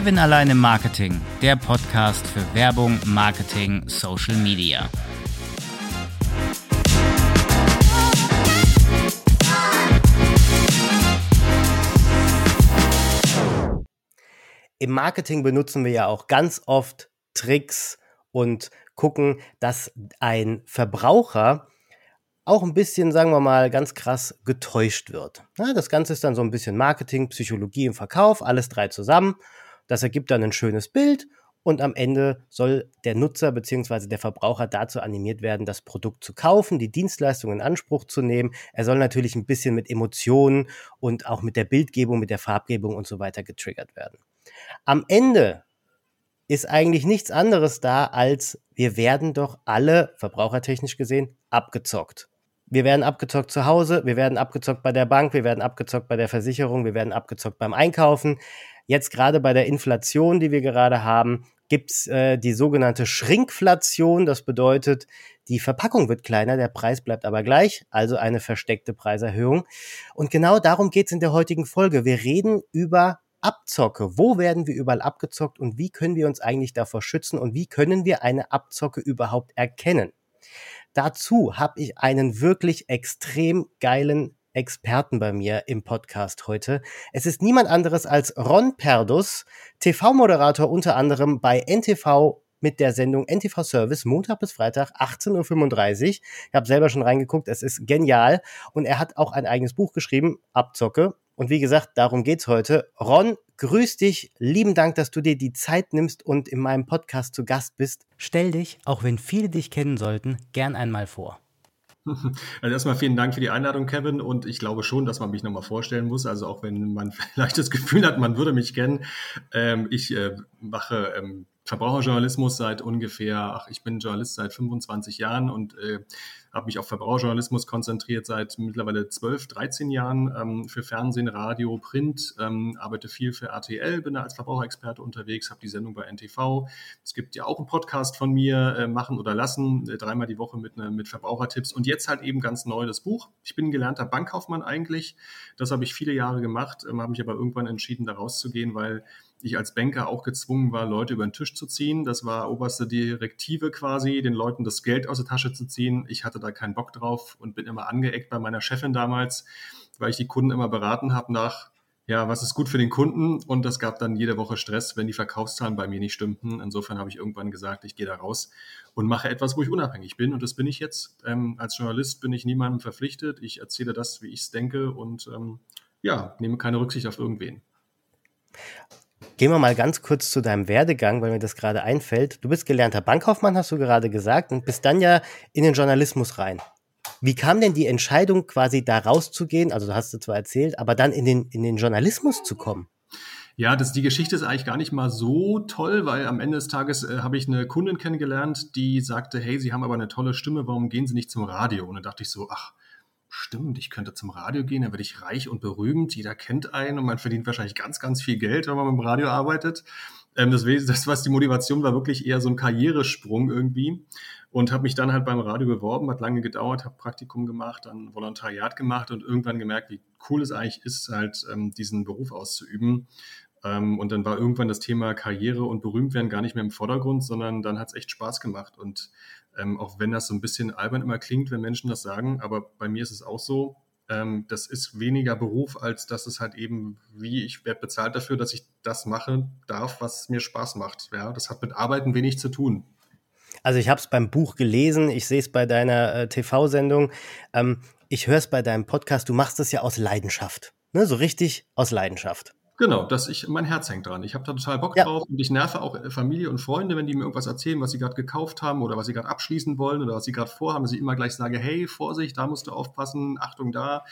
Kevin allein im Marketing, der Podcast für Werbung, Marketing, Social Media. Im Marketing benutzen wir ja auch ganz oft Tricks und gucken, dass ein Verbraucher auch ein bisschen, sagen wir mal, ganz krass getäuscht wird. Das Ganze ist dann so ein bisschen Marketing, Psychologie im Verkauf, alles drei zusammen. Das ergibt dann ein schönes Bild und am Ende soll der Nutzer bzw. der Verbraucher dazu animiert werden, das Produkt zu kaufen, die Dienstleistung in Anspruch zu nehmen. Er soll natürlich ein bisschen mit Emotionen und auch mit der Bildgebung, mit der Farbgebung und so weiter getriggert werden. Am Ende ist eigentlich nichts anderes da, als wir werden doch alle, verbrauchertechnisch gesehen, abgezockt. Wir werden abgezockt zu Hause, wir werden abgezockt bei der Bank, wir werden abgezockt bei der Versicherung, wir werden abgezockt beim Einkaufen. Jetzt gerade bei der Inflation, die wir gerade haben, gibt's äh, die sogenannte Schrinkflation. Das bedeutet, die Verpackung wird kleiner, der Preis bleibt aber gleich, also eine versteckte Preiserhöhung. Und genau darum geht's in der heutigen Folge. Wir reden über Abzocke. Wo werden wir überall abgezockt und wie können wir uns eigentlich davor schützen und wie können wir eine Abzocke überhaupt erkennen? Dazu habe ich einen wirklich extrem geilen Experten bei mir im Podcast heute. Es ist niemand anderes als Ron Perdus, TV-Moderator unter anderem bei NTV mit der Sendung NTV Service Montag bis Freitag 18.35 Uhr. Ich habe selber schon reingeguckt, es ist genial und er hat auch ein eigenes Buch geschrieben, Abzocke. Und wie gesagt, darum geht's heute. Ron, grüß dich. Lieben Dank, dass du dir die Zeit nimmst und in meinem Podcast zu Gast bist. Stell dich, auch wenn viele dich kennen sollten, gern einmal vor. Also erstmal vielen Dank für die Einladung, Kevin. Und ich glaube schon, dass man mich nochmal vorstellen muss. Also auch wenn man vielleicht das Gefühl hat, man würde mich kennen. Ähm, ich äh, mache ähm, Verbraucherjournalismus seit ungefähr, ach, ich bin Journalist seit 25 Jahren und äh, habe mich auf Verbraucherjournalismus konzentriert seit mittlerweile 12, 13 Jahren ähm, für Fernsehen, Radio, Print, ähm, arbeite viel für RTL, bin da als Verbraucherexperte unterwegs, habe die Sendung bei NTV. Es gibt ja auch einen Podcast von mir, äh, Machen oder Lassen, äh, dreimal die Woche mit, ne, mit Verbrauchertipps und jetzt halt eben ganz neu das Buch. Ich bin ein gelernter Bankkaufmann eigentlich. Das habe ich viele Jahre gemacht, ähm, habe mich aber irgendwann entschieden, da rauszugehen, weil ich als Banker auch gezwungen war, Leute über den Tisch zu ziehen. Das war oberste Direktive quasi, den Leuten das Geld aus der Tasche zu ziehen. Ich hatte da keinen Bock drauf und bin immer angeeckt bei meiner Chefin damals, weil ich die Kunden immer beraten habe nach, ja, was ist gut für den Kunden? Und das gab dann jede Woche Stress, wenn die Verkaufszahlen bei mir nicht stimmten. Insofern habe ich irgendwann gesagt, ich gehe da raus und mache etwas, wo ich unabhängig bin. Und das bin ich jetzt. Ähm, als Journalist bin ich niemandem verpflichtet. Ich erzähle das, wie ich es denke und ähm, ja, nehme keine Rücksicht auf irgendwen. Gehen wir mal ganz kurz zu deinem Werdegang, weil mir das gerade einfällt. Du bist gelernter Bankkaufmann, hast du gerade gesagt, und bist dann ja in den Journalismus rein. Wie kam denn die Entscheidung, quasi da rauszugehen? Also, du hast es zwar erzählt, aber dann in den, in den Journalismus zu kommen? Ja, das, die Geschichte ist eigentlich gar nicht mal so toll, weil am Ende des Tages äh, habe ich eine Kundin kennengelernt, die sagte, hey, Sie haben aber eine tolle Stimme, warum gehen Sie nicht zum Radio? Und dann dachte ich so, ach, stimmt, ich könnte zum Radio gehen, dann werde ich reich und berühmt, jeder kennt einen und man verdient wahrscheinlich ganz, ganz viel Geld, wenn man im Radio arbeitet. Ähm, das, das, was die Motivation war, wirklich eher so ein Karrieresprung irgendwie und habe mich dann halt beim Radio beworben, hat lange gedauert, habe Praktikum gemacht, dann Volontariat gemacht und irgendwann gemerkt, wie cool es eigentlich ist, halt ähm, diesen Beruf auszuüben. Ähm, und dann war irgendwann das Thema Karriere und Berühmtwerden gar nicht mehr im Vordergrund, sondern dann hat es echt Spaß gemacht und ähm, auch wenn das so ein bisschen albern immer klingt, wenn Menschen das sagen, aber bei mir ist es auch so, ähm, das ist weniger Beruf, als dass es halt eben, wie ich werde bezahlt dafür, dass ich das machen darf, was mir Spaß macht. Ja, das hat mit Arbeiten wenig zu tun. Also ich habe es beim Buch gelesen, ich sehe es bei deiner äh, TV-Sendung, ähm, ich höre es bei deinem Podcast, du machst es ja aus Leidenschaft. Ne? So richtig aus Leidenschaft. Genau, dass ich, mein Herz hängt dran. Ich habe da total Bock ja. drauf und ich nerve auch äh, Familie und Freunde, wenn die mir irgendwas erzählen, was sie gerade gekauft haben oder was sie gerade abschließen wollen oder was sie gerade vorhaben, dass ich immer gleich sage, hey, Vorsicht, da musst du aufpassen, Achtung da.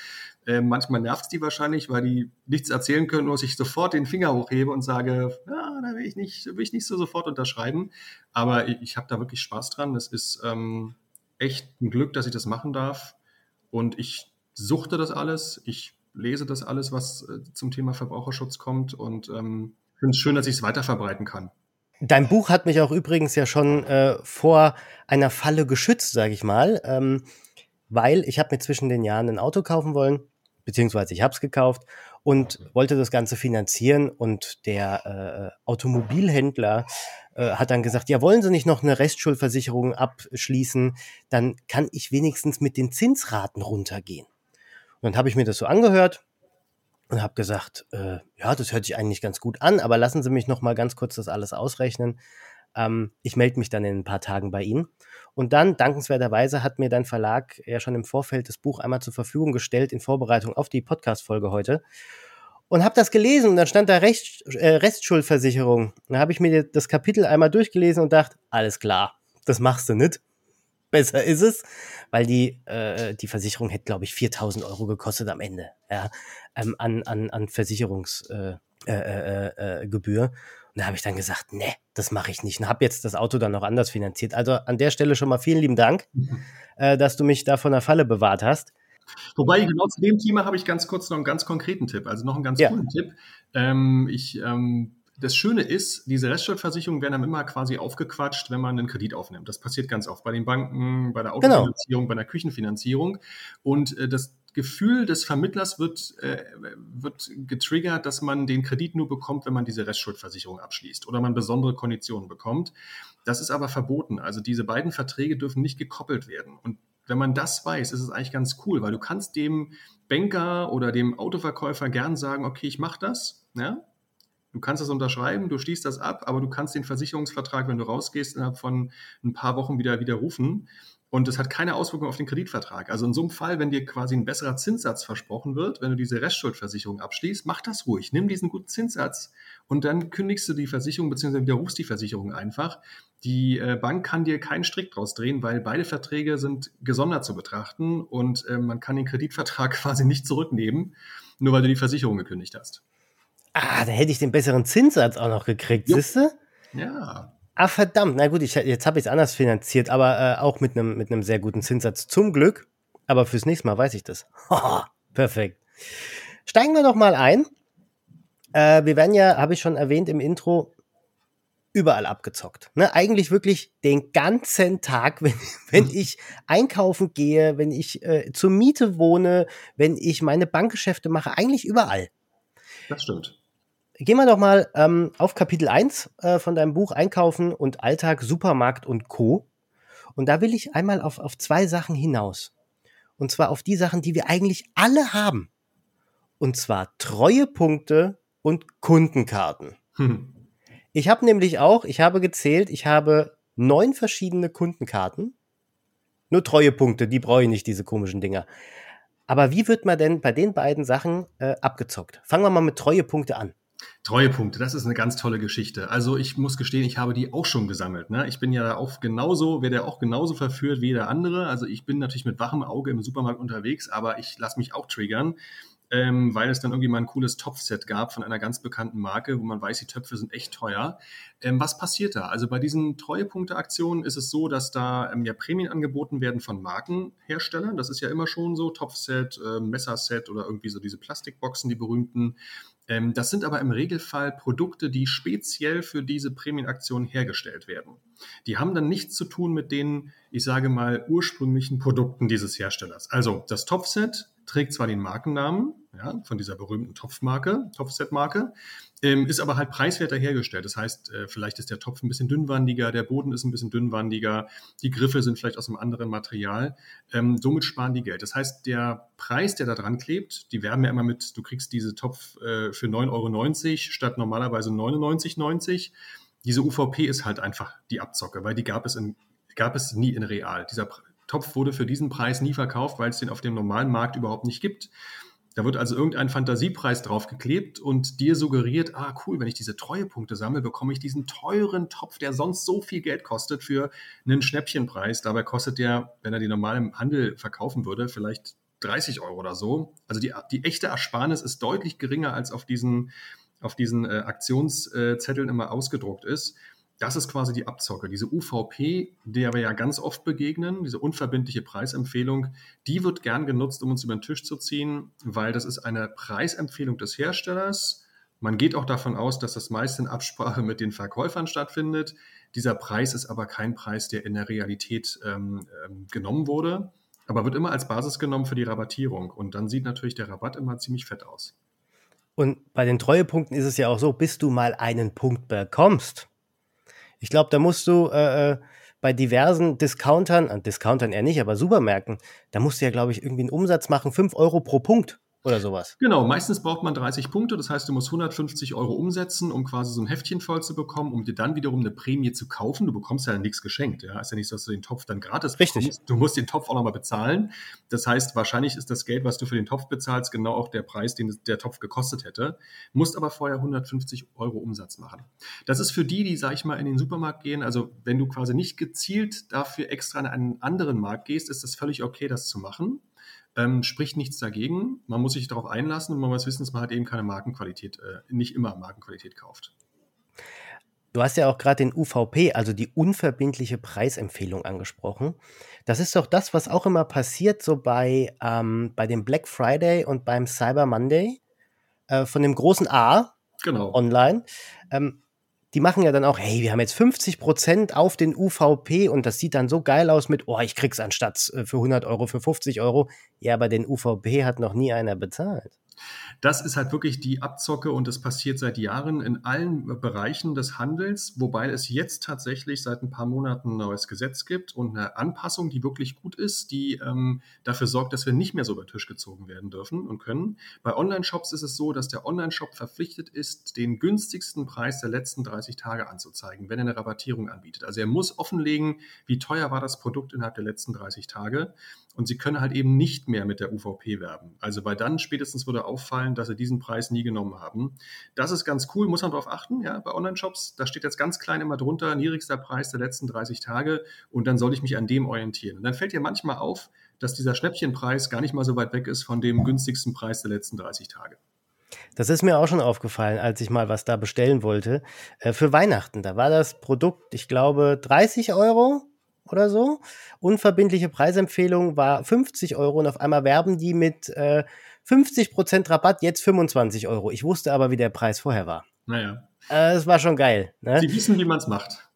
Äh, manchmal nervt es die wahrscheinlich, weil die nichts erzählen können, nur dass ich sofort den Finger hochhebe und sage, ja, da will ich nicht, will ich nicht so sofort unterschreiben. Aber ich, ich habe da wirklich Spaß dran. Es ist ähm, echt ein Glück, dass ich das machen darf. Und ich suchte das alles. Ich lese das alles, was äh, zum Thema Verbraucherschutz kommt und ähm, finde es schön, dass ich es weiterverbreiten kann. Dein Buch hat mich auch übrigens ja schon äh, vor einer Falle geschützt, sage ich mal, ähm, weil ich habe mir zwischen den Jahren ein Auto kaufen wollen, beziehungsweise ich habe es gekauft und wollte das Ganze finanzieren und der äh, Automobilhändler äh, hat dann gesagt, ja, wollen Sie nicht noch eine Restschuldversicherung abschließen, dann kann ich wenigstens mit den Zinsraten runtergehen. Und dann habe ich mir das so angehört und habe gesagt, äh, ja, das hört sich eigentlich ganz gut an, aber lassen Sie mich noch mal ganz kurz das alles ausrechnen. Ähm, ich melde mich dann in ein paar Tagen bei Ihnen. Und dann, dankenswerterweise, hat mir dein Verlag ja schon im Vorfeld das Buch einmal zur Verfügung gestellt in Vorbereitung auf die Podcast-Folge heute. Und habe das gelesen und dann stand da Recht, äh, Restschuldversicherung. Da habe ich mir das Kapitel einmal durchgelesen und dachte, alles klar, das machst du nicht. Besser ist es, weil die, äh, die Versicherung hätte, glaube ich, 4000 Euro gekostet am Ende ja, ähm, an, an, an Versicherungsgebühr. Äh, äh, äh, Gebühr. Und da habe ich dann gesagt, nee, das mache ich nicht. Und habe jetzt das Auto dann noch anders finanziert. Also an der Stelle schon mal vielen lieben Dank, mhm. äh, dass du mich da von der Falle bewahrt hast. Wobei, genau zu dem Thema habe ich ganz kurz noch einen ganz konkreten Tipp, also noch einen ganz ja. coolen Tipp. Ähm, ich, ähm, das Schöne ist, diese Restschuldversicherungen werden dann immer quasi aufgequatscht, wenn man einen Kredit aufnimmt. Das passiert ganz oft bei den Banken, bei der genau. Autofinanzierung, genau. bei der Küchenfinanzierung. Und äh, das Gefühl des Vermittlers wird, äh, wird getriggert, dass man den Kredit nur bekommt, wenn man diese Restschuldversicherung abschließt oder man besondere Konditionen bekommt. Das ist aber verboten. Also diese beiden Verträge dürfen nicht gekoppelt werden. Und wenn man das weiß, ist es eigentlich ganz cool, weil du kannst dem Banker oder dem Autoverkäufer gern sagen, okay, ich mache das. Ja? Du kannst das unterschreiben, du schließt das ab, aber du kannst den Versicherungsvertrag, wenn du rausgehst, innerhalb von ein paar Wochen wieder widerrufen. Und es hat keine Auswirkung auf den Kreditvertrag. Also in so einem Fall, wenn dir quasi ein besserer Zinssatz versprochen wird, wenn du diese Restschuldversicherung abschließt, mach das ruhig. Nimm diesen guten Zinssatz und dann kündigst du die Versicherung bzw. widerrufst die Versicherung einfach. Die äh, Bank kann dir keinen Strick draus drehen, weil beide Verträge sind gesondert zu betrachten und äh, man kann den Kreditvertrag quasi nicht zurücknehmen, nur weil du die Versicherung gekündigt hast. Ah, da hätte ich den besseren Zinssatz auch noch gekriegt, siehst du? Ja. Ah, verdammt. Na gut, ich, jetzt habe ich es anders finanziert, aber äh, auch mit einem mit sehr guten Zinssatz. Zum Glück. Aber fürs nächste Mal weiß ich das. Perfekt. Steigen wir doch mal ein. Äh, wir werden ja, habe ich schon erwähnt im Intro, überall abgezockt. Ne? Eigentlich wirklich den ganzen Tag, wenn, wenn ich einkaufen gehe, wenn ich äh, zur Miete wohne, wenn ich meine Bankgeschäfte mache, eigentlich überall. Das stimmt. Gehen wir doch mal ähm, auf Kapitel 1 äh, von deinem Buch Einkaufen und Alltag, Supermarkt und Co. Und da will ich einmal auf, auf zwei Sachen hinaus. Und zwar auf die Sachen, die wir eigentlich alle haben. Und zwar Treuepunkte und Kundenkarten. Hm. Ich habe nämlich auch, ich habe gezählt, ich habe neun verschiedene Kundenkarten. Nur Treuepunkte, die brauche ich nicht, diese komischen Dinger. Aber wie wird man denn bei den beiden Sachen äh, abgezockt? Fangen wir mal mit Treuepunkte an. Treuepunkte, das ist eine ganz tolle Geschichte. Also ich muss gestehen, ich habe die auch schon gesammelt. Ne? Ich bin ja auch genauso, werde auch genauso verführt wie der andere. Also ich bin natürlich mit wachem Auge im Supermarkt unterwegs, aber ich lasse mich auch triggern ähm, weil es dann irgendwie mal ein cooles Topfset gab von einer ganz bekannten Marke, wo man weiß, die Töpfe sind echt teuer. Ähm, was passiert da? Also bei diesen Treuepunkte-Aktionen ist es so, dass da ähm, ja Prämien angeboten werden von Markenherstellern. Das ist ja immer schon so, Topfset, äh, Messerset oder irgendwie so diese Plastikboxen, die berühmten. Ähm, das sind aber im Regelfall Produkte, die speziell für diese Prämienaktion hergestellt werden. Die haben dann nichts zu tun mit den, ich sage mal, ursprünglichen Produkten dieses Herstellers. Also das Topfset trägt zwar den Markennamen ja, von dieser berühmten Topfmarke, Topfset-Marke, ähm, ist aber halt preiswerter hergestellt. Das heißt, äh, vielleicht ist der Topf ein bisschen dünnwandiger, der Boden ist ein bisschen dünnwandiger, die Griffe sind vielleicht aus einem anderen Material. Ähm, somit sparen die Geld. Das heißt, der Preis, der da dran klebt, die werben ja immer mit, du kriegst diese Topf äh, für 9,90 Euro statt normalerweise 99,90. Diese UVP ist halt einfach die Abzocke, weil die gab es in gab es nie in real. Dieser Topf wurde für diesen Preis nie verkauft, weil es den auf dem normalen Markt überhaupt nicht gibt. Da wird also irgendein Fantasiepreis draufgeklebt und dir suggeriert, ah cool, wenn ich diese Treuepunkte sammle, bekomme ich diesen teuren Topf, der sonst so viel Geld kostet, für einen Schnäppchenpreis. Dabei kostet der, wenn er die normal im Handel verkaufen würde, vielleicht 30 Euro oder so. Also die, die echte Ersparnis ist deutlich geringer, als auf diesen, auf diesen äh, Aktionszetteln immer ausgedruckt ist. Das ist quasi die Abzocke. Diese UVP, der wir ja ganz oft begegnen, diese unverbindliche Preisempfehlung, die wird gern genutzt, um uns über den Tisch zu ziehen, weil das ist eine Preisempfehlung des Herstellers. Man geht auch davon aus, dass das meist in Absprache mit den Verkäufern stattfindet. Dieser Preis ist aber kein Preis, der in der Realität ähm, ähm, genommen wurde, aber wird immer als Basis genommen für die Rabattierung. Und dann sieht natürlich der Rabatt immer ziemlich fett aus. Und bei den Treuepunkten ist es ja auch so, bis du mal einen Punkt bekommst. Ich glaube, da musst du äh, äh bei diversen Discountern, äh, Discountern eher nicht, aber Supermärkten, da musst du ja, glaube ich, irgendwie einen Umsatz machen, 5 Euro pro Punkt oder sowas. Genau, meistens braucht man 30 Punkte, das heißt, du musst 150 Euro umsetzen, um quasi so ein Heftchen voll zu bekommen, um dir dann wiederum eine Prämie zu kaufen. Du bekommst ja nichts geschenkt, ja. Ist ja nicht so, dass du den Topf dann gratis Richtig. bekommst. Du musst den Topf auch nochmal bezahlen. Das heißt, wahrscheinlich ist das Geld, was du für den Topf bezahlst, genau auch der Preis, den der Topf gekostet hätte. Musst aber vorher 150 Euro Umsatz machen. Das ist für die, die, sag ich mal, in den Supermarkt gehen. Also, wenn du quasi nicht gezielt dafür extra in einen anderen Markt gehst, ist das völlig okay, das zu machen ähm, spricht nichts dagegen. Man muss sich darauf einlassen und man muss wissen, dass man halt eben keine Markenqualität, äh, nicht immer Markenqualität kauft. Du hast ja auch gerade den UVP, also die unverbindliche Preisempfehlung angesprochen. Das ist doch das, was auch immer passiert, so bei, ähm, bei dem Black Friday und beim Cyber Monday äh, von dem großen A genau. online. Ähm, die machen ja dann auch, hey, wir haben jetzt 50 Prozent auf den UVP und das sieht dann so geil aus mit, oh, ich krieg's anstatt äh, für 100 Euro, für 50 Euro. Ja, aber den UVP hat noch nie einer bezahlt. Das ist halt wirklich die Abzocke und das passiert seit Jahren in allen Bereichen des Handels, wobei es jetzt tatsächlich seit ein paar Monaten ein neues Gesetz gibt und eine Anpassung, die wirklich gut ist, die ähm, dafür sorgt, dass wir nicht mehr so über den Tisch gezogen werden dürfen und können. Bei Online-Shops ist es so, dass der Online-Shop verpflichtet ist, den günstigsten Preis der letzten 30 Tage anzuzeigen, wenn er eine Rabattierung anbietet. Also er muss offenlegen, wie teuer war das Produkt innerhalb der letzten 30 Tage und sie können halt eben nicht mehr mit der UVP werben. Also weil dann spätestens würde auffallen, dass sie diesen Preis nie genommen haben. Das ist ganz cool, muss man darauf achten, ja, bei Online-Shops. Da steht jetzt ganz klein immer drunter, niedrigster Preis der letzten 30 Tage und dann soll ich mich an dem orientieren. Und dann fällt dir manchmal auf, dass dieser Schnäppchenpreis gar nicht mal so weit weg ist von dem günstigsten Preis der letzten 30 Tage. Das ist mir auch schon aufgefallen, als ich mal was da bestellen wollte. Äh, für Weihnachten, da war das Produkt, ich glaube, 30 Euro oder so. Unverbindliche Preisempfehlung war 50 Euro und auf einmal werben die mit äh, 50% Rabatt, jetzt 25 Euro. Ich wusste aber, wie der Preis vorher war. Naja. Äh, das war schon geil. Ne? Sie wissen, wie man es macht.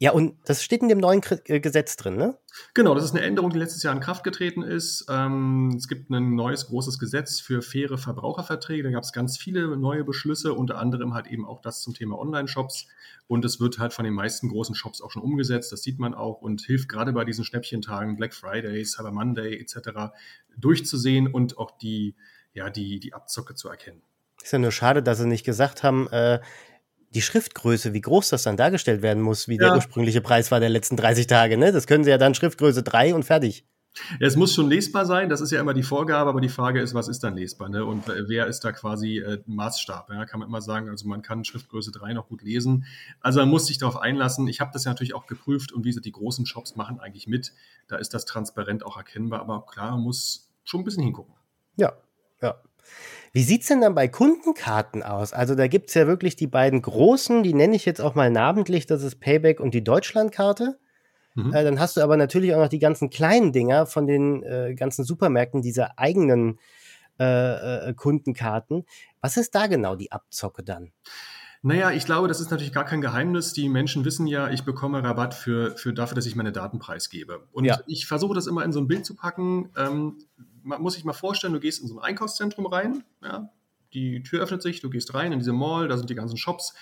Ja, und das steht in dem neuen äh, Gesetz drin, ne? Genau, das ist eine Änderung, die letztes Jahr in Kraft getreten ist. Ähm, es gibt ein neues großes Gesetz für faire Verbraucherverträge. Da gab es ganz viele neue Beschlüsse, unter anderem halt eben auch das zum Thema Online-Shops. Und es wird halt von den meisten großen Shops auch schon umgesetzt. Das sieht man auch und hilft gerade bei diesen Schnäppchentagen, Black Friday, Cyber Monday etc. durchzusehen und auch die, ja, die, die Abzocke zu erkennen. Ist ja nur schade, dass sie nicht gesagt haben, äh, die Schriftgröße, wie groß das dann dargestellt werden muss, wie ja. der ursprüngliche Preis war der letzten 30 Tage. Ne? Das können sie ja dann Schriftgröße 3 und fertig. Ja, es muss schon lesbar sein, das ist ja immer die Vorgabe, aber die Frage ist, was ist dann lesbar? Ne? Und äh, wer ist da quasi äh, Maßstab? Ja? Kann man immer sagen, also man kann Schriftgröße 3 noch gut lesen. Also man muss sich darauf einlassen. Ich habe das ja natürlich auch geprüft und wie gesagt, die großen Shops machen eigentlich mit. Da ist das transparent auch erkennbar, aber klar, man muss schon ein bisschen hingucken. Ja, ja. Wie sieht es denn dann bei Kundenkarten aus? Also da gibt es ja wirklich die beiden großen, die nenne ich jetzt auch mal namentlich, das ist Payback und die Deutschlandkarte. Mhm. Äh, dann hast du aber natürlich auch noch die ganzen kleinen Dinger von den äh, ganzen Supermärkten, diese eigenen äh, äh, Kundenkarten. Was ist da genau die Abzocke dann? Naja, ich glaube, das ist natürlich gar kein Geheimnis. Die Menschen wissen ja, ich bekomme Rabatt für, für dafür, dass ich meine Daten preisgebe. Und ja. ich versuche das immer in so ein Bild zu packen. Ähm, man muss sich mal vorstellen, du gehst in so ein Einkaufszentrum rein, ja, die Tür öffnet sich, du gehst rein in diese Mall, da sind die ganzen Shops.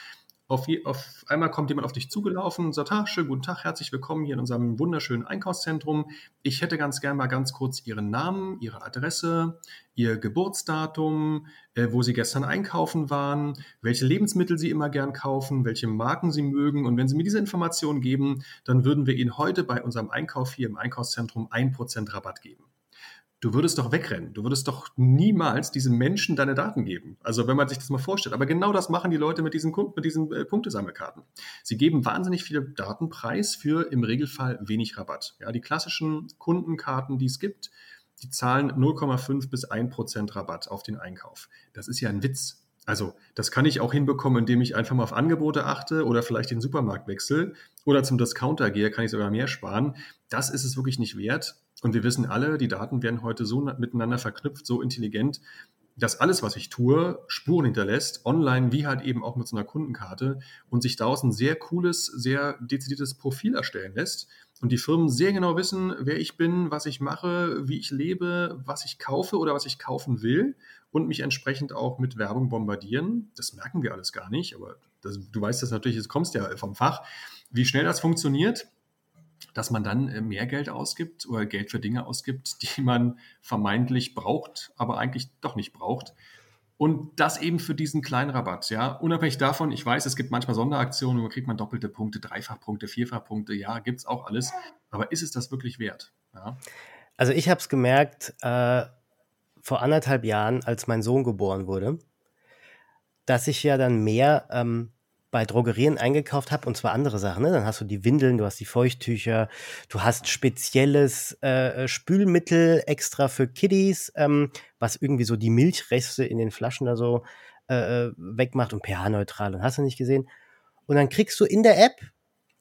Auf, je, auf einmal kommt jemand auf dich zugelaufen und sagt, ah, schönen guten Tag, herzlich willkommen hier in unserem wunderschönen Einkaufszentrum. Ich hätte ganz gern mal ganz kurz Ihren Namen, Ihre Adresse, Ihr Geburtsdatum, äh, wo Sie gestern einkaufen waren, welche Lebensmittel Sie immer gern kaufen, welche Marken Sie mögen. Und wenn Sie mir diese Informationen geben, dann würden wir Ihnen heute bei unserem Einkauf hier im Einkaufszentrum 1% Rabatt geben du würdest doch wegrennen. Du würdest doch niemals diesem Menschen deine Daten geben. Also wenn man sich das mal vorstellt. Aber genau das machen die Leute mit diesen, mit diesen äh, Punktesammelkarten. Sie geben wahnsinnig viele Daten preis für im Regelfall wenig Rabatt. Ja, die klassischen Kundenkarten, die es gibt, die zahlen 0,5 bis 1 Prozent Rabatt auf den Einkauf. Das ist ja ein Witz. Also, das kann ich auch hinbekommen, indem ich einfach mal auf Angebote achte oder vielleicht den Supermarkt wechsle oder zum Discounter gehe, kann ich sogar mehr sparen. Das ist es wirklich nicht wert. Und wir wissen alle, die Daten werden heute so miteinander verknüpft, so intelligent, dass alles, was ich tue, Spuren hinterlässt, online wie halt eben auch mit so einer Kundenkarte und sich daraus ein sehr cooles, sehr dezidiertes Profil erstellen lässt, und die Firmen sehr genau wissen, wer ich bin, was ich mache, wie ich lebe, was ich kaufe oder was ich kaufen will und mich entsprechend auch mit Werbung bombardieren. Das merken wir alles gar nicht, aber das, du weißt das natürlich, es kommst ja vom Fach, wie schnell das funktioniert dass man dann äh, mehr Geld ausgibt oder Geld für Dinge ausgibt, die man vermeintlich braucht, aber eigentlich doch nicht braucht. Und das eben für diesen kleinen Rabatt, ja. Unabhängig davon, ich weiß, es gibt manchmal Sonderaktionen, wo kriegt man doppelte Punkte, Dreifachpunkte, Vierfachpunkte, ja, gibt es auch alles. Aber ist es das wirklich wert? Ja? Also ich habe es gemerkt äh, vor anderthalb Jahren, als mein Sohn geboren wurde, dass ich ja dann mehr ähm, bei Drogerien eingekauft habe, und zwar andere Sachen. Ne? Dann hast du die Windeln, du hast die Feuchttücher, du hast spezielles äh, Spülmittel extra für Kiddies, ähm, was irgendwie so die Milchreste in den Flaschen da so äh, äh wegmacht und pH-neutral und hast du nicht gesehen. Und dann kriegst du in der App,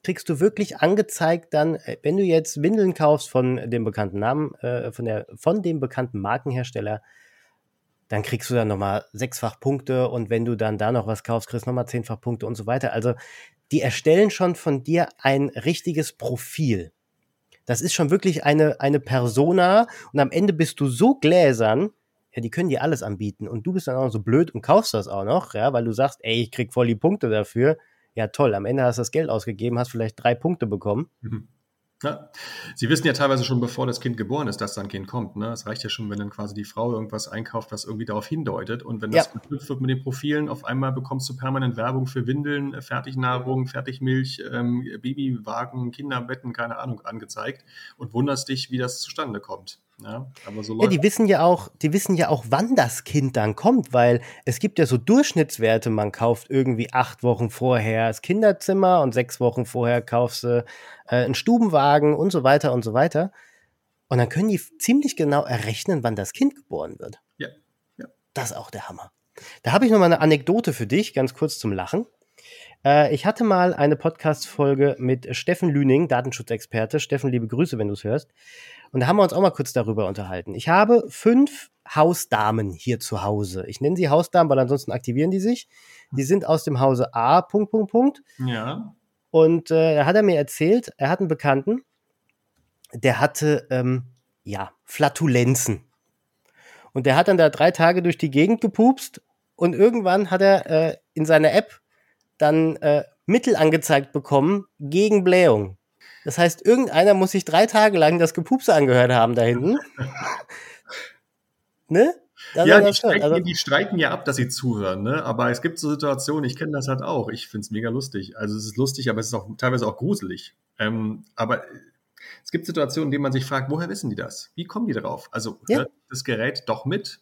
kriegst du wirklich angezeigt dann, äh, wenn du jetzt Windeln kaufst von dem bekannten Namen, äh, von, der, von dem bekannten Markenhersteller, dann kriegst du dann nochmal sechsfach Punkte und wenn du dann da noch was kaufst, kriegst du nochmal zehnfach Punkte und so weiter. Also die erstellen schon von dir ein richtiges Profil. Das ist schon wirklich eine, eine Persona und am Ende bist du so gläsern, ja, die können dir alles anbieten und du bist dann auch so blöd und kaufst das auch noch, ja, weil du sagst, ey, ich krieg voll die Punkte dafür. Ja, toll, am Ende hast du das Geld ausgegeben, hast vielleicht drei Punkte bekommen. Mhm. Ja. Sie wissen ja teilweise schon, bevor das Kind geboren ist, dass dann ein Kind kommt. Ne? Es reicht ja schon, wenn dann quasi die Frau irgendwas einkauft, was irgendwie darauf hindeutet. Und wenn das ja. verknüpft wird mit den Profilen, auf einmal bekommst du permanent Werbung für Windeln, äh, Fertignahrung, Fertigmilch, ähm, Babywagen, Kinderbetten, keine Ahnung, angezeigt und wunderst dich, wie das zustande kommt. Ja, aber so ja, die wissen ja auch, die wissen ja auch, wann das Kind dann kommt, weil es gibt ja so Durchschnittswerte. Man kauft irgendwie acht Wochen vorher das Kinderzimmer und sechs Wochen vorher kaufst du äh, einen Stubenwagen und so weiter und so weiter. Und dann können die ziemlich genau errechnen, wann das Kind geboren wird. Ja. ja. Das ist auch der Hammer. Da habe ich noch mal eine Anekdote für dich, ganz kurz zum Lachen. Äh, ich hatte mal eine Podcast-Folge mit Steffen Lüning, Datenschutzexperte. Steffen, liebe Grüße, wenn du es hörst. Und da haben wir uns auch mal kurz darüber unterhalten. Ich habe fünf Hausdamen hier zu Hause. Ich nenne sie Hausdamen, weil ansonsten aktivieren die sich. Die sind aus dem Hause A, Punkt, Punkt, Punkt. Ja. Und äh, da hat er mir erzählt, er hat einen Bekannten, der hatte, ähm, ja, Flatulenzen. Und der hat dann da drei Tage durch die Gegend gepupst und irgendwann hat er äh, in seiner App dann äh, Mittel angezeigt bekommen gegen Blähung. Das heißt, irgendeiner muss sich drei Tage lang das Gepupse angehört haben da hinten. ne? Das ja, die streiken, also, die streiken, ja ab, dass sie zuhören, ne? Aber es gibt so Situationen, ich kenne das halt auch. Ich finde es mega lustig. Also es ist lustig, aber es ist auch teilweise auch gruselig. Ähm, aber es gibt Situationen, in denen man sich fragt, woher wissen die das? Wie kommen die darauf? Also ja. hört das Gerät doch mit?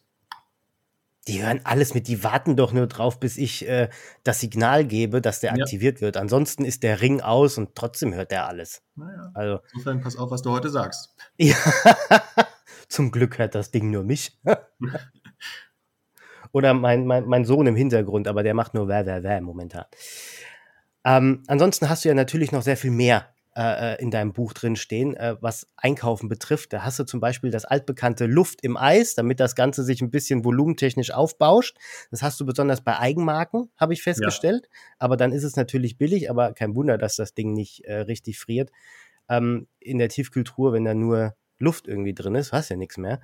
Die hören alles mit, die warten doch nur drauf, bis ich äh, das Signal gebe, dass der ja. aktiviert wird. Ansonsten ist der Ring aus und trotzdem hört der alles. Naja. Also, Insofern pass auf, was du heute sagst. Ja. Zum Glück hört das Ding nur mich. Oder mein, mein, mein Sohn im Hintergrund, aber der macht nur wär, wär, wär momentan. Ähm, ansonsten hast du ja natürlich noch sehr viel mehr äh, in deinem Buch drin stehen, äh, was Einkaufen betrifft. Da hast du zum Beispiel das altbekannte Luft im Eis, damit das Ganze sich ein bisschen volumentechnisch aufbauscht. Das hast du besonders bei Eigenmarken, habe ich festgestellt. Ja. Aber dann ist es natürlich billig, aber kein Wunder, dass das Ding nicht äh, richtig friert. Ähm, in der Tiefkühltruhe, wenn da nur Luft irgendwie drin ist, hast ja nichts mehr.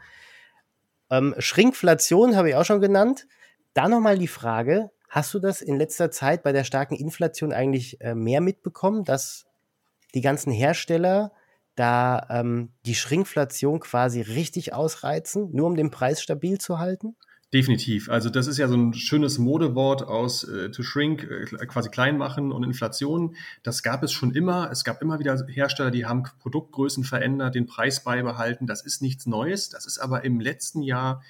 Ähm, Schrinkflation habe ich auch schon genannt. Da nochmal die Frage, hast du das in letzter Zeit bei der starken Inflation eigentlich äh, mehr mitbekommen, dass die ganzen Hersteller da ähm, die Schrinkflation quasi richtig ausreizen, nur um den Preis stabil zu halten? Definitiv. Also das ist ja so ein schönes Modewort aus äh, to shrink, äh, quasi klein machen und Inflation. Das gab es schon immer. Es gab immer wieder Hersteller, die haben Produktgrößen verändert, den Preis beibehalten. Das ist nichts Neues. Das ist aber im letzten Jahr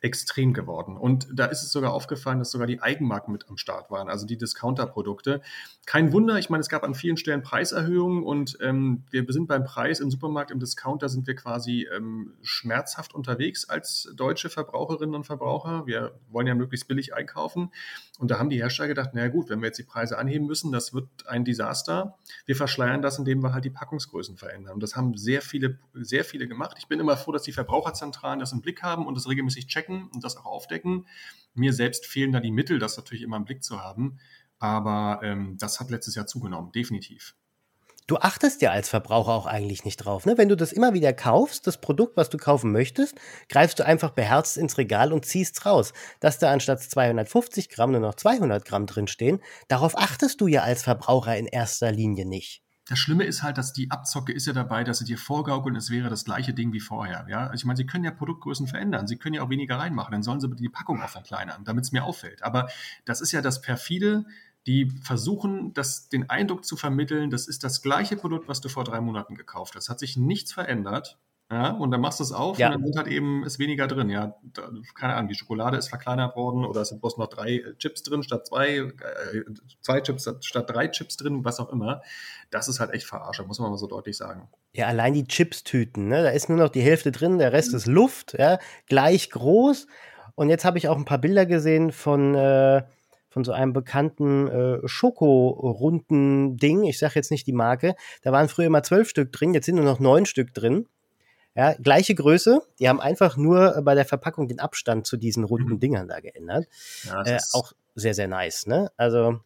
extrem geworden. Und da ist es sogar aufgefallen, dass sogar die Eigenmarken mit am Start waren, also die Discounter-Produkte. Kein Wunder, ich meine, es gab an vielen Stellen Preiserhöhungen und ähm, wir sind beim Preis im Supermarkt, im Discounter sind wir quasi ähm, schmerzhaft unterwegs als deutsche Verbraucherinnen und Verbraucher. Wir wollen ja möglichst billig einkaufen. Und da haben die Hersteller gedacht, naja gut, wenn wir jetzt die Preise anheben müssen, das wird ein Desaster. Wir verschleiern das, indem wir halt die Packungsgrößen verändern. Und das haben sehr viele, sehr viele gemacht. Ich bin immer froh, dass die Verbraucherzentralen das im Blick haben und das regelmäßig checken und das auch aufdecken. Mir selbst fehlen da die Mittel, das natürlich immer im Blick zu haben. Aber ähm, das hat letztes Jahr zugenommen, definitiv. du achtest ja als Verbraucher auch eigentlich nicht drauf. Ne? Wenn du das immer wieder kaufst, das Produkt, was du kaufen möchtest, greifst du einfach beherzt ins Regal und ziehst raus. Dass da anstatt 250 Gramm nur noch 200 Gramm drinstehen, darauf achtest du ja als Verbraucher in erster Linie nicht. Das Schlimme ist halt, dass die Abzocke ist ja dabei, dass sie dir vorgaukeln, es wäre das gleiche Ding wie vorher. Ja? Also ich meine, sie können ja Produktgrößen verändern, sie können ja auch weniger reinmachen, dann sollen sie bitte die Packung auch verkleinern, damit es mir auffällt. Aber das ist ja das perfide, die versuchen, das, den Eindruck zu vermitteln, das ist das gleiche Produkt, was du vor drei Monaten gekauft hast. Hat sich nichts verändert. Ja, und dann machst du es auf ja. und dann sind halt eben ist weniger drin. Ja, da, keine Ahnung, die Schokolade ist verkleinert worden oder es sind bloß noch drei äh, Chips drin statt zwei, äh, zwei Chips statt drei Chips drin, was auch immer. Das ist halt echt verarsche, muss man mal so deutlich sagen. Ja, allein die Chips-Tüten, ne? da ist nur noch die Hälfte drin, der Rest mhm. ist Luft, ja, gleich groß. Und jetzt habe ich auch ein paar Bilder gesehen von äh, von so einem bekannten äh, Schokorunden-Ding. Ich sage jetzt nicht die Marke. Da waren früher immer zwölf Stück drin, jetzt sind nur noch neun Stück drin. Ja, gleiche Größe. Die haben einfach nur bei der Verpackung den Abstand zu diesen runden mhm. Dingern da geändert. Ja, äh, auch sehr, sehr nice. Ne? Also,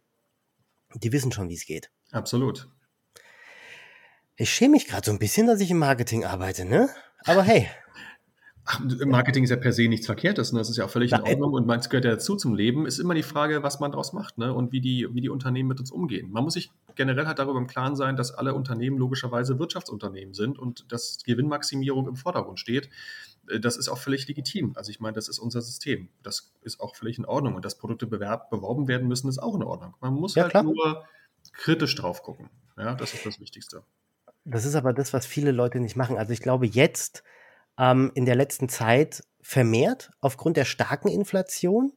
die wissen schon, wie es geht. Absolut. Ich schäme mich gerade so ein bisschen, dass ich im Marketing arbeite, ne? Aber hey. Ach, Marketing ist ja per se nichts Verkehrtes, ne? das ist ja auch völlig in Ordnung und es gehört ja dazu zum Leben. Ist immer die Frage, was man daraus macht ne? und wie die, wie die Unternehmen mit uns umgehen. Man muss sich generell halt darüber im Klaren sein, dass alle Unternehmen logischerweise Wirtschaftsunternehmen sind und dass Gewinnmaximierung im Vordergrund steht. Äh, das ist auch völlig legitim. Also ich meine, das ist unser System. Das ist auch völlig in Ordnung. Und dass Produkte bewerb, beworben werden müssen, ist auch in Ordnung. Man muss ja, halt klar. nur kritisch drauf gucken. Ja, das ist das Wichtigste. Das ist aber das, was viele Leute nicht machen. Also ich glaube, jetzt ähm, in der letzten Zeit vermehrt aufgrund der starken Inflation.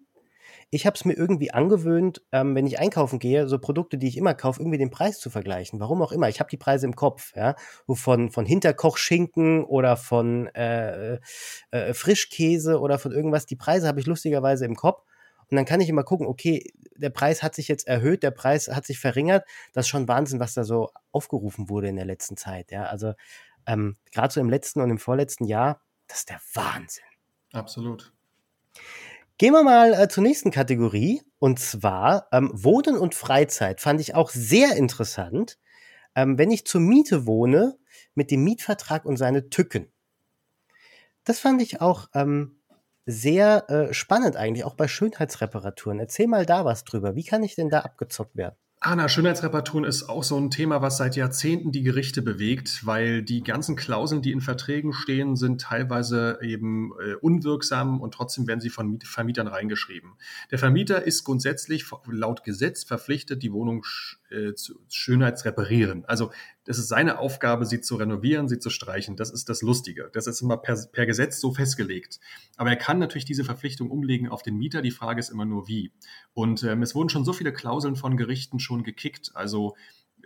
Ich habe es mir irgendwie angewöhnt, ähm, wenn ich einkaufen gehe, so Produkte, die ich immer kaufe, irgendwie den Preis zu vergleichen. Warum auch immer. Ich habe die Preise im Kopf, ja. Von, von Hinterkochschinken oder von äh, äh, Frischkäse oder von irgendwas. Die Preise habe ich lustigerweise im Kopf. Und dann kann ich immer gucken, okay, der Preis hat sich jetzt erhöht, der Preis hat sich verringert. Das ist schon Wahnsinn, was da so aufgerufen wurde in der letzten Zeit. Ja, also ähm, gerade so im letzten und im vorletzten Jahr, das ist der Wahnsinn. Absolut. Gehen wir mal äh, zur nächsten Kategorie und zwar ähm, Wohnen und Freizeit. Fand ich auch sehr interessant. Ähm, wenn ich zur Miete wohne, mit dem Mietvertrag und seine Tücken. Das fand ich auch ähm, sehr äh, spannend eigentlich, auch bei Schönheitsreparaturen. Erzähl mal da was drüber. Wie kann ich denn da abgezockt werden? Anna, Schönheitsreparaturen ist auch so ein Thema, was seit Jahrzehnten die Gerichte bewegt, weil die ganzen Klauseln, die in Verträgen stehen, sind teilweise eben äh, unwirksam und trotzdem werden sie von Vermietern reingeschrieben. Der Vermieter ist grundsätzlich laut Gesetz verpflichtet, die Wohnung äh, zu Schönheitsreparieren. Also das ist seine Aufgabe, sie zu renovieren, sie zu streichen. Das ist das Lustige. Das ist immer per, per Gesetz so festgelegt. Aber er kann natürlich diese Verpflichtung umlegen auf den Mieter. Die Frage ist immer nur wie. Und ähm, es wurden schon so viele Klauseln von Gerichten schon gekickt. Also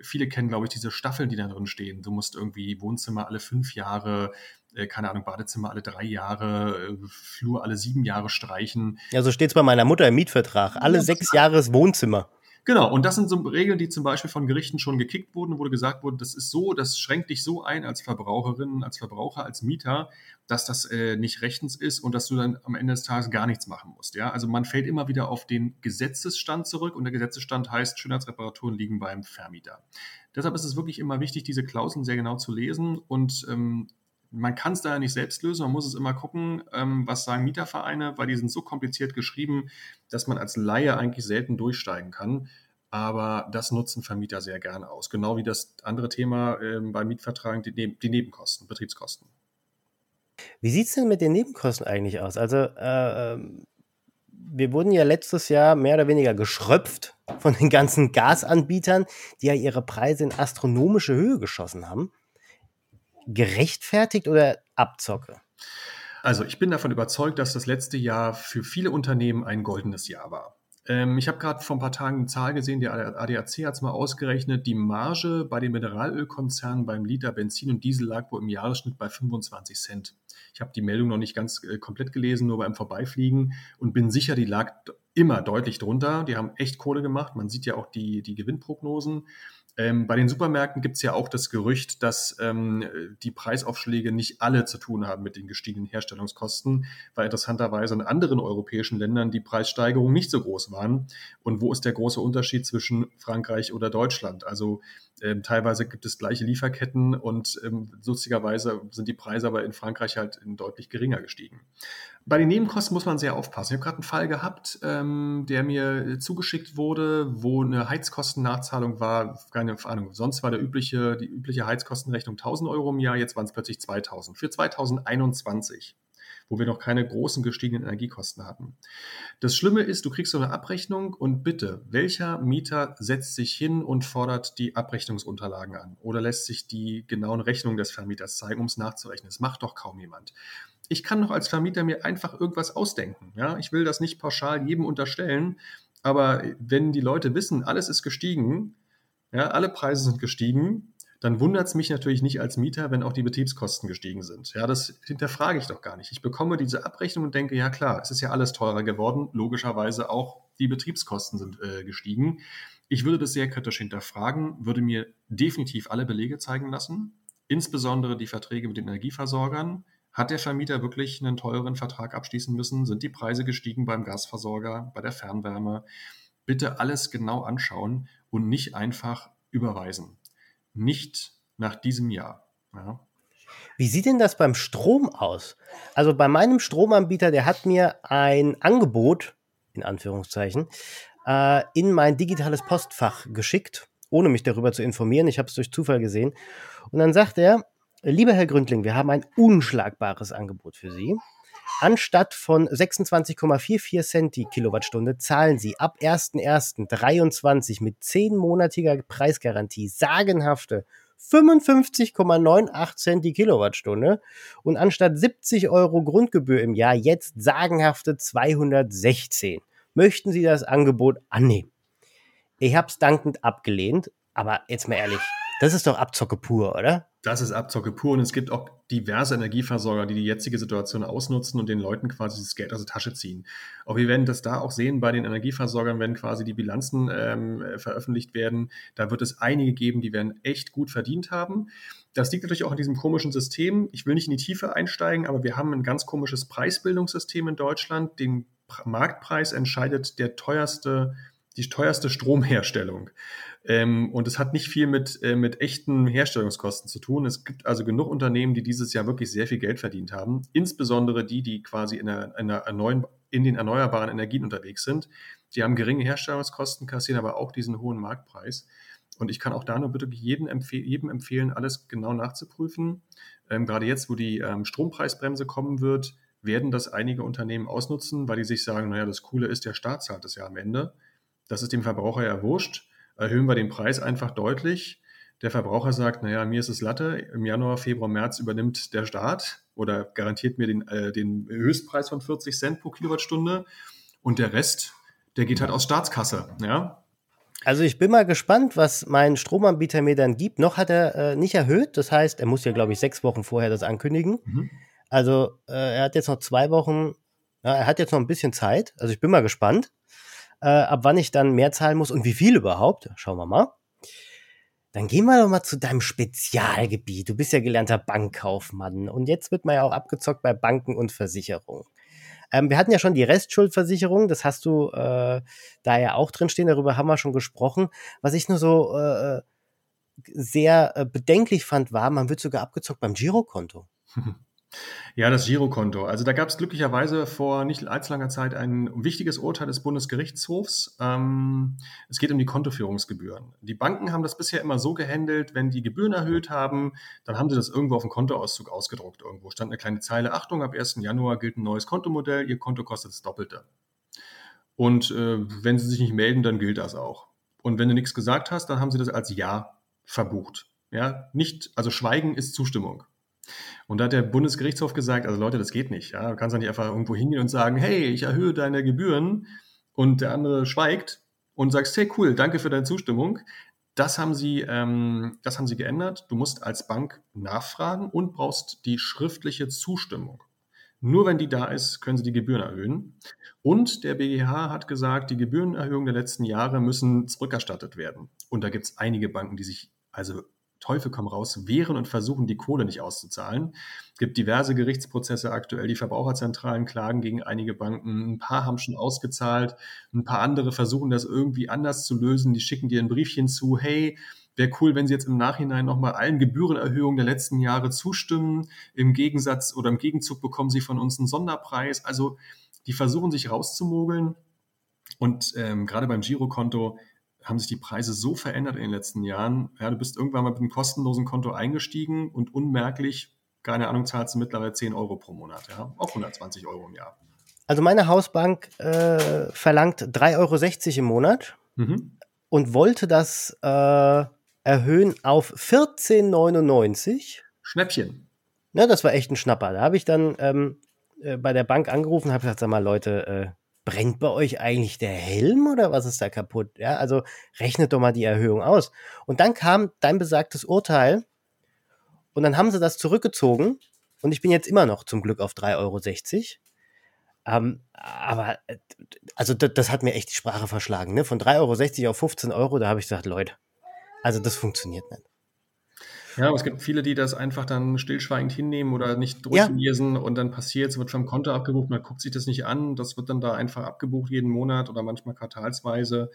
viele kennen, glaube ich, diese Staffeln, die da drin stehen. Du musst irgendwie Wohnzimmer alle fünf Jahre, äh, keine Ahnung, Badezimmer alle drei Jahre, äh, Flur alle sieben Jahre streichen. Ja, so steht es bei meiner Mutter im Mietvertrag. Alle ja, sechs Jahre Wohnzimmer. Genau, und das sind so Regeln, die zum Beispiel von Gerichten schon gekickt wurden, wo gesagt wurde, das ist so, das schränkt dich so ein als Verbraucherin, als Verbraucher, als Mieter, dass das äh, nicht rechtens ist und dass du dann am Ende des Tages gar nichts machen musst. Ja? Also man fällt immer wieder auf den Gesetzesstand zurück und der Gesetzesstand heißt, Schönheitsreparaturen liegen beim Vermieter. Deshalb ist es wirklich immer wichtig, diese Klauseln sehr genau zu lesen und ähm, man kann es da nicht selbst lösen, man muss es immer gucken, ähm, was sagen Mietervereine, weil die sind so kompliziert geschrieben, dass man als Laie eigentlich selten durchsteigen kann. Aber das nutzen Vermieter sehr gerne aus. Genau wie das andere Thema ähm, bei Mietverträgen, die, die, Nebenkosten, Betriebskosten. Wie sieht es denn mit den Nebenkosten eigentlich aus? Also, äh, ähm, wir wurden ja letztes Jahr mehr oder weniger geschröpft von den ganzen Gasanbietern, die ja ihre Preise in astronomische Höhe geschossen haben gerechtfertigt oder Abzocke? Also ich bin davon überzeugt, dass das letzte Jahr für viele Unternehmen ein goldenes Jahr war. Ähm, ich habe gerade vor ein paar Tagen eine Zahl gesehen, der ADAC hat es mal ausgerechnet, die Marge bei den Mineralölkonzernen beim Liter Benzin und Diesel lag wohl im Jahresschnitt bei 25 Cent. Ich habe die Meldung noch nicht ganz äh, komplett gelesen, nur beim Vorbeifliegen und bin sicher, die lag immer deutlich drunter. Die haben echt Kohle gemacht. Man sieht ja auch die, die Gewinnprognosen. Ähm, bei den Supermärkten gibt es ja auch das Gerücht, dass ähm, die Preisaufschläge nicht alle zu tun haben mit den gestiegenen Herstellungskosten, weil interessanterweise in anderen europäischen Ländern die Preissteigerungen nicht so groß waren. Und wo ist der große Unterschied zwischen Frankreich oder Deutschland? Also ähm, teilweise gibt es gleiche Lieferketten und ähm, lustigerweise sind die Preise aber in Frankreich halt deutlich geringer gestiegen. Bei den Nebenkosten muss man sehr aufpassen. Ich habe gerade einen Fall gehabt, ähm, der mir zugeschickt wurde, wo eine Heizkostennachzahlung war, keine Ahnung, sonst war der übliche, die übliche Heizkostenrechnung 1000 Euro im Jahr, jetzt waren es plötzlich 2000 für 2021 wo wir noch keine großen gestiegenen Energiekosten hatten. Das Schlimme ist, du kriegst so eine Abrechnung und bitte, welcher Mieter setzt sich hin und fordert die Abrechnungsunterlagen an oder lässt sich die genauen Rechnungen des Vermieters zeigen, um es nachzurechnen? Das macht doch kaum jemand ich kann doch als Vermieter mir einfach irgendwas ausdenken. Ja, ich will das nicht pauschal jedem unterstellen, aber wenn die Leute wissen, alles ist gestiegen, ja, alle Preise sind gestiegen, dann wundert es mich natürlich nicht als Mieter, wenn auch die Betriebskosten gestiegen sind. Ja, das hinterfrage ich doch gar nicht. Ich bekomme diese Abrechnung und denke, ja klar, es ist ja alles teurer geworden. Logischerweise auch die Betriebskosten sind äh, gestiegen. Ich würde das sehr kritisch hinterfragen, würde mir definitiv alle Belege zeigen lassen, insbesondere die Verträge mit den Energieversorgern, hat der Vermieter wirklich einen teuren Vertrag abschließen müssen? Sind die Preise gestiegen beim Gasversorger, bei der Fernwärme? Bitte alles genau anschauen und nicht einfach überweisen. Nicht nach diesem Jahr. Ja. Wie sieht denn das beim Strom aus? Also bei meinem Stromanbieter, der hat mir ein Angebot, in Anführungszeichen, äh, in mein digitales Postfach geschickt, ohne mich darüber zu informieren. Ich habe es durch Zufall gesehen. Und dann sagt er, Lieber Herr Gründling, wir haben ein unschlagbares Angebot für Sie. Anstatt von 26,44 Cent die Kilowattstunde zahlen Sie ab 1.1.23 mit 10-monatiger Preisgarantie sagenhafte 55,98 Cent die Kilowattstunde und anstatt 70 Euro Grundgebühr im Jahr jetzt sagenhafte 216. Möchten Sie das Angebot annehmen? Ich habe es dankend abgelehnt, aber jetzt mal ehrlich, das ist doch Abzocke pur, oder? Das ist Abzocke pur und es gibt auch diverse Energieversorger, die die jetzige Situation ausnutzen und den Leuten quasi das Geld aus der Tasche ziehen. Auch wir werden das da auch sehen bei den Energieversorgern, wenn quasi die Bilanzen ähm, veröffentlicht werden. Da wird es einige geben, die werden echt gut verdient haben. Das liegt natürlich auch in diesem komischen System. Ich will nicht in die Tiefe einsteigen, aber wir haben ein ganz komisches Preisbildungssystem in Deutschland. Den Marktpreis entscheidet der teuerste die teuerste Stromherstellung. Ähm, und es hat nicht viel mit, äh, mit echten Herstellungskosten zu tun. Es gibt also genug Unternehmen, die dieses Jahr wirklich sehr viel Geld verdient haben. Insbesondere die, die quasi in, der, in, der erneuern, in den erneuerbaren Energien unterwegs sind. Die haben geringe Herstellungskosten, kassieren aber auch diesen hohen Marktpreis. Und ich kann auch da nur bitte jedem, empfeh jedem empfehlen, alles genau nachzuprüfen. Ähm, gerade jetzt, wo die ähm, Strompreisbremse kommen wird, werden das einige Unternehmen ausnutzen, weil die sich sagen, naja, das Coole ist, der Staat zahlt das ja am Ende. Das ist dem Verbraucher ja wurscht. Erhöhen wir den Preis einfach deutlich. Der Verbraucher sagt, naja, mir ist es Latte. Im Januar, Februar, März übernimmt der Staat oder garantiert mir den, äh, den Höchstpreis von 40 Cent pro Kilowattstunde. Und der Rest, der geht halt aus Staatskasse. Ja, also ich bin mal gespannt, was mein Stromanbieter mir dann gibt. Noch hat er äh, nicht erhöht. Das heißt, er muss ja, glaube ich, sechs Wochen vorher das ankündigen. Mhm. Also äh, er hat jetzt noch zwei Wochen, ja, er hat jetzt noch ein bisschen Zeit. Also ich bin mal gespannt äh, ab wann ich dann mehr zahlen muss und wie viel überhaupt. Schauen wir mal. Dann gehen wir doch mal zu deinem Spezialgebiet. Du bist ja gelernter Bankkaufmann und jetzt wird man ja auch abgezockt bei Banken und Versicherungen. Ähm, wir hatten ja schon die Restschuldversicherung, das hast du äh, da ja auch drin stehen, darüber haben wir schon gesprochen. Was ich nur so äh sehr äh, bedenklich fand, war, man wird sogar abgezockt beim Girokonto. Ja, das Girokonto. Also da gab es glücklicherweise vor nicht allzu langer Zeit ein wichtiges Urteil des Bundesgerichtshofs. Ähm, es geht um die Kontoführungsgebühren. Die Banken haben das bisher immer so gehandelt, wenn die Gebühren erhöht haben, dann haben sie das irgendwo auf dem Kontoauszug ausgedruckt. Irgendwo stand eine kleine Zeile, Achtung, ab 1. Januar gilt ein neues Kontomodell, Ihr Konto kostet das Doppelte. Und äh, wenn sie sich nicht melden, dann gilt das auch. Und wenn du nichts gesagt hast, dann haben sie das als Ja verbucht. Ja, nicht, also Schweigen ist Zustimmung. Und da hat der Bundesgerichtshof gesagt, also Leute, das geht nicht. Ja? Du kannst doch nicht einfach irgendwo hingehen und sagen, hey, ich erhöhe deine Gebühren und der andere schweigt und sagst, hey, cool, danke für deine Zustimmung. Das haben sie, ähm, das haben sie geändert. Du musst als Bank nachfragen und brauchst die schriftliche Zustimmung. Nur wenn die da ist, können sie die Gebühren erhöhen. Und der BGH hat gesagt, die Gebührenerhöhungen der letzten Jahre müssen zurückerstattet werden. Und da gibt es einige Banken, die sich also Teufel komm raus, wehren und versuchen, die Kohle nicht auszuzahlen. Es gibt diverse Gerichtsprozesse aktuell. Die Verbraucherzentralen klagen gegen einige Banken. Ein paar haben schon ausgezahlt. Ein paar andere versuchen das irgendwie anders zu lösen. Die schicken dir ein Briefchen zu. Hey, wäre cool, wenn Sie jetzt im Nachhinein nochmal allen Gebührenerhöhungen der letzten Jahre zustimmen. Im Gegensatz oder im Gegenzug bekommen Sie von uns einen Sonderpreis. Also die versuchen sich rauszumogeln. Und ähm, gerade beim Girokonto haben sich die Preise so verändert in den letzten Jahren. Ja, du bist irgendwann mal mit einem kostenlosen Konto eingestiegen und unmerklich, keine Ahnung, zahlst du mittlerweile 10 Euro pro Monat, ja, auch 120 Euro im Jahr. Also meine Hausbank äh, verlangt 3,60 Euro im Monat mhm. und wollte das äh, erhöhen auf 14,99. Schnäppchen. Ja, das war echt ein Schnapper. Da habe ich dann ähm, äh, bei der Bank angerufen und habe gesagt, sag mal Leute, äh, brennt bei euch eigentlich der Helm oder was ist da kaputt? Ja, also rechnet doch mal die Erhöhung aus. Und dann kam dein besagtes Urteil und dann haben sie das zurückgezogen und ich bin jetzt immer noch zum Glück auf 3,60 Euro. Ähm, aber äh, also das, das, hat mir echt die Sprache verschlagen. Ne? Von 3,60 Euro auf 15 Euro, da habe ich gesagt, Leute, also das funktioniert nicht. Ja, aber es gibt viele, die das einfach dann stillschweigend hinnehmen oder nicht durchlesen ja. und dann passiert es, wird vom Konto abgebucht, man guckt sich das nicht an, das wird dann da einfach abgebucht jeden Monat oder manchmal quartalsweise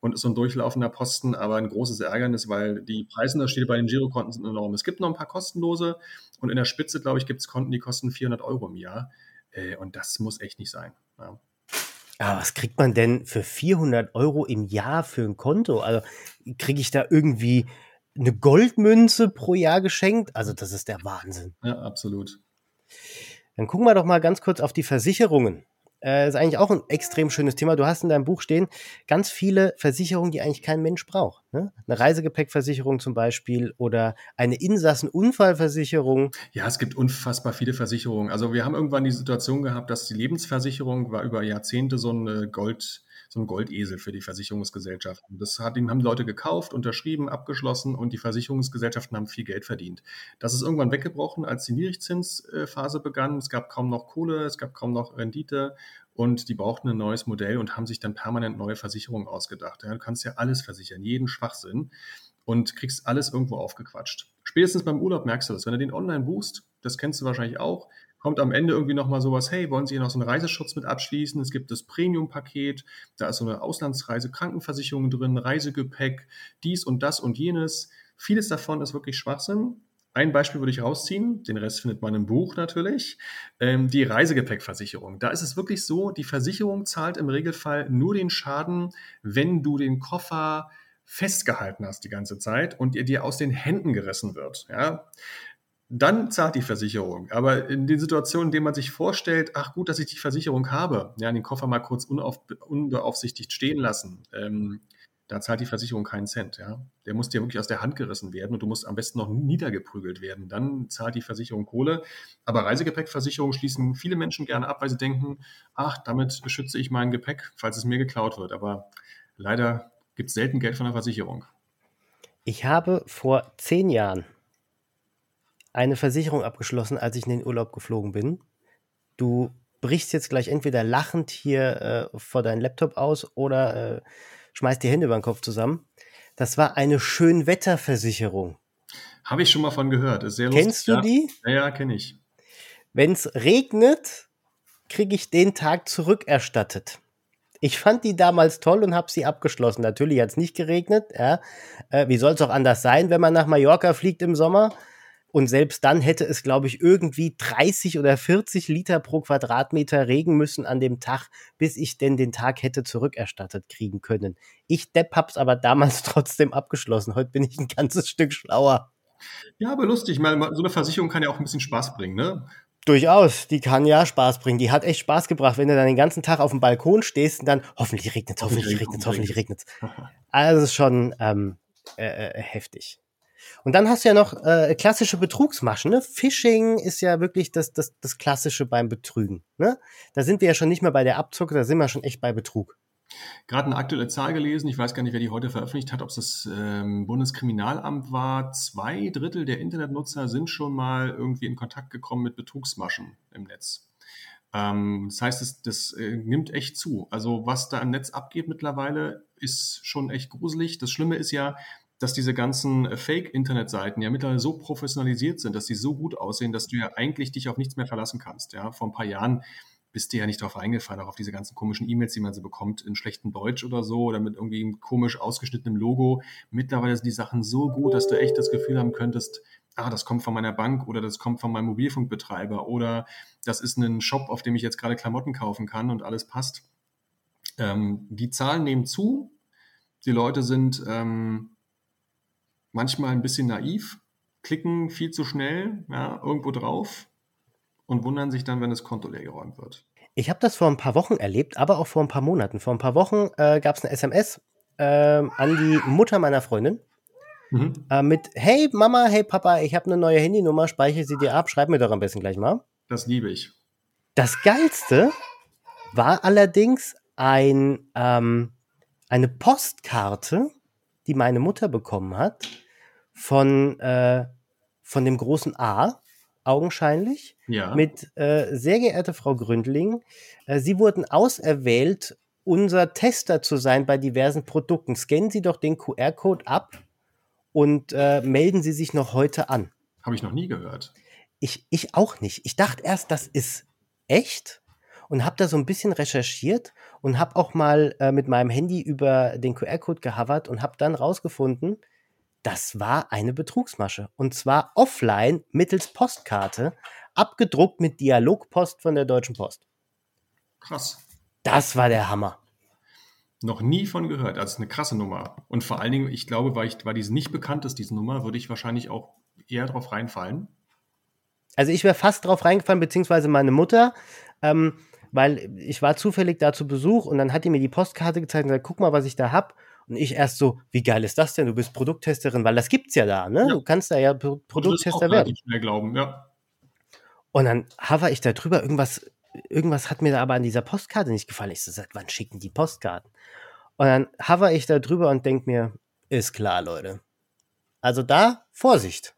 und ist so ein durchlaufender Posten, aber ein großes Ärgernis, weil die Preisunterschiede bei den Girokonten sind enorm. Es gibt noch ein paar kostenlose und in der Spitze, glaube ich, gibt es Konten, die kosten 400 Euro im Jahr äh, und das muss echt nicht sein. Ja. Aber was kriegt man denn für 400 Euro im Jahr für ein Konto? Also kriege ich da irgendwie eine Goldmünze pro Jahr geschenkt. Also das ist der Wahnsinn. Ja, absolut. Dann gucken wir doch mal ganz kurz auf die Versicherungen. Äh, ist eigentlich auch ein extrem schönes Thema. Du hast in deinem Buch stehen ganz viele Versicherungen, die eigentlich kein Mensch braucht. Ne? Eine Reisegepäckversicherung zum Beispiel oder eine Insassenunfallversicherung. Ja, es gibt unfassbar viele Versicherungen. Also wir haben irgendwann die Situation gehabt, dass die Lebensversicherung war über Jahrzehnte so eine Gold so ein Goldesel für die Versicherungsgesellschaften. Das hat, haben Leute gekauft, unterschrieben, abgeschlossen und die Versicherungsgesellschaften haben viel Geld verdient. Das ist irgendwann weggebrochen, als die Niedrigzinsphase begann. Es gab kaum noch Kohle, es gab kaum noch Rendite und die brauchten ein neues Modell und haben sich dann permanent neue Versicherungen ausgedacht. Ja, du kannst ja alles versichern, jeden Schwachsinn und kriegst alles irgendwo aufgequatscht. Spätestens beim Urlaub merkst du das. Wenn du den online buchst, das kennst du wahrscheinlich auch, kommt am Ende irgendwie nochmal sowas, hey, wollen Sie hier noch so einen Reiseschutz mit abschließen? Es gibt das Premium-Paket, da ist so eine Auslandsreise, Krankenversicherung drin, Reisegepäck, dies und das und jenes. Vieles davon ist wirklich Schwachsinn. Ein Beispiel würde ich rausziehen, den Rest findet man im Buch natürlich. Ähm, die Reisegepäckversicherung. Da ist es wirklich so, die Versicherung zahlt im Regelfall nur den Schaden, wenn du den Koffer festgehalten hast die ganze Zeit und er dir aus den Händen gerissen wird. Ja? Dann zahlt die Versicherung. Aber in den Situationen, in denen man sich vorstellt, ach gut, dass ich die Versicherung habe, ja, den Koffer mal kurz unauf, unbeaufsichtigt stehen lassen, ähm, da zahlt die Versicherung keinen Cent. Ja. Der muss dir wirklich aus der Hand gerissen werden und du musst am besten noch niedergeprügelt werden. Dann zahlt die Versicherung Kohle. Aber Reisegepäckversicherungen schließen viele Menschen gerne ab, weil sie denken, ach, damit schütze ich mein Gepäck, falls es mir geklaut wird. Aber leider gibt es selten Geld von der Versicherung. Ich habe vor zehn Jahren eine Versicherung abgeschlossen, als ich in den Urlaub geflogen bin. Du brichst jetzt gleich entweder lachend hier äh, vor deinen Laptop aus oder äh, schmeißt die Hände über den Kopf zusammen. Das war eine Schönwetterversicherung. Habe ich schon mal von gehört. Ist sehr lustig. Kennst du ja. die? Ja, ja kenne ich. Wenn es regnet, kriege ich den Tag zurückerstattet. Ich fand die damals toll und habe sie abgeschlossen. Natürlich hat es nicht geregnet. Ja. Äh, wie soll es auch anders sein, wenn man nach Mallorca fliegt im Sommer? Und selbst dann hätte es, glaube ich, irgendwie 30 oder 40 Liter pro Quadratmeter regen müssen an dem Tag, bis ich denn den Tag hätte zurückerstattet kriegen können. Ich Depp hab's aber damals trotzdem abgeschlossen. Heute bin ich ein ganzes Stück schlauer. Ja, aber lustig. Meine, so eine Versicherung kann ja auch ein bisschen Spaß bringen, ne? Durchaus, die kann ja Spaß bringen. Die hat echt Spaß gebracht, wenn du dann den ganzen Tag auf dem Balkon stehst und dann hoffentlich regnet es, hoffentlich regnet es, hoffentlich regnet es. Also es ist schon ähm, äh, äh, heftig. Und dann hast du ja noch äh, klassische Betrugsmaschen. Ne? Phishing ist ja wirklich das, das, das Klassische beim Betrügen. Ne? Da sind wir ja schon nicht mehr bei der Abzocke, da sind wir schon echt bei Betrug. Gerade eine aktuelle Zahl gelesen, ich weiß gar nicht, wer die heute veröffentlicht hat, ob es das ähm, Bundeskriminalamt war. Zwei Drittel der Internetnutzer sind schon mal irgendwie in Kontakt gekommen mit Betrugsmaschen im Netz. Ähm, das heißt, das, das äh, nimmt echt zu. Also was da im Netz abgeht mittlerweile, ist schon echt gruselig. Das Schlimme ist ja, dass diese ganzen äh, Fake-Internetseiten ja mittlerweile so professionalisiert sind, dass die so gut aussehen, dass du ja eigentlich dich auf nichts mehr verlassen kannst. Ja, vor ein paar Jahren bist du ja nicht darauf eingefallen, auch auf diese ganzen komischen E-Mails, die man so bekommt in schlechtem Deutsch oder so oder mit irgendwie komisch ausgeschnittenem Logo. Mittlerweile sind die Sachen so gut, dass du echt das Gefühl haben könntest, ah, das kommt von meiner Bank oder das kommt von meinem Mobilfunkbetreiber oder das ist ein Shop, auf dem ich jetzt gerade Klamotten kaufen kann und alles passt. Ähm, die Zahlen nehmen zu. Die Leute sind ähm, manchmal ein bisschen naiv, klicken viel zu schnell ja, irgendwo drauf und wundern sich dann, wenn das Konto leergeräumt wird. Ich habe das vor ein paar Wochen erlebt, aber auch vor ein paar Monaten. Vor ein paar Wochen äh, gab es eine SMS äh, an die Mutter meiner Freundin mhm. äh, mit Hey Mama, hey Papa, ich habe eine neue Handynummer, speichere sie dir ab, schreib mir doch am besten gleich mal. Das liebe ich. Das Geilste war allerdings ein, ähm, eine Postkarte, die meine Mutter bekommen hat von, äh, von dem großen A, augenscheinlich, ja. mit äh, sehr geehrte Frau Gründling. Äh, Sie wurden auserwählt, unser Tester zu sein bei diversen Produkten. Scannen Sie doch den QR-Code ab und äh, melden Sie sich noch heute an. Habe ich noch nie gehört. Ich, ich auch nicht. Ich dachte erst, das ist echt und habe da so ein bisschen recherchiert und habe auch mal äh, mit meinem Handy über den QR-Code gehavert und habe dann rausgefunden, das war eine Betrugsmasche. Und zwar offline mittels Postkarte, abgedruckt mit Dialogpost von der Deutschen Post. Krass. Das war der Hammer. Noch nie von gehört. Also eine krasse Nummer. Und vor allen Dingen, ich glaube, weil, ich, weil diese nicht bekannt ist, diese Nummer, würde ich wahrscheinlich auch eher drauf reinfallen. Also ich wäre fast drauf reingefallen, beziehungsweise meine Mutter, ähm, weil ich war zufällig da zu Besuch und dann hat die mir die Postkarte gezeigt und gesagt, guck mal, was ich da habe. Und ich erst so, wie geil ist das denn? Du bist Produkttesterin, weil das gibt's ja da, ne? Ja. Du kannst da ja Pro Produkttester werden. Schnell glauben, ja. Und dann haver ich da drüber, irgendwas, irgendwas hat mir da aber an dieser Postkarte nicht gefallen. Ich so, seit wann schicken die Postkarten? Und dann hover ich da drüber und denk mir, ist klar, Leute. Also da Vorsicht.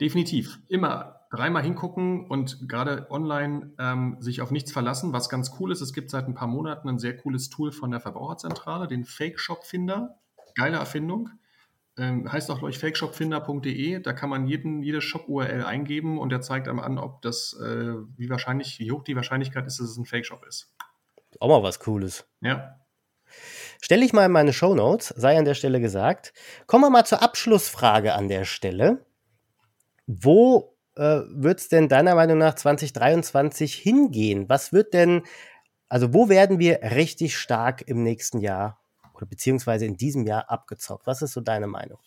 Definitiv. Immer dreimal hingucken und gerade online ähm, sich auf nichts verlassen. Was ganz cool ist, es gibt seit ein paar Monaten ein sehr cooles Tool von der Verbraucherzentrale, den Fake Shop Finder. Geile Erfindung. Ähm, heißt auch, glaube ich, fakeshopfinder.de. Da kann man jeden, jede Shop-URL eingeben und der zeigt einem an, ob das, äh, wie wahrscheinlich, wie hoch die Wahrscheinlichkeit ist, dass es ein Fake-Shop ist. Auch mal was Cooles. Ja. Stelle ich mal in meine Show Notes, sei an der Stelle gesagt. Kommen wir mal zur Abschlussfrage an der Stelle. Wo äh, wird es denn deiner Meinung nach 2023 hingehen? Was wird denn, also wo werden wir richtig stark im nächsten Jahr oder beziehungsweise in diesem Jahr abgezockt? Was ist so deine Meinung?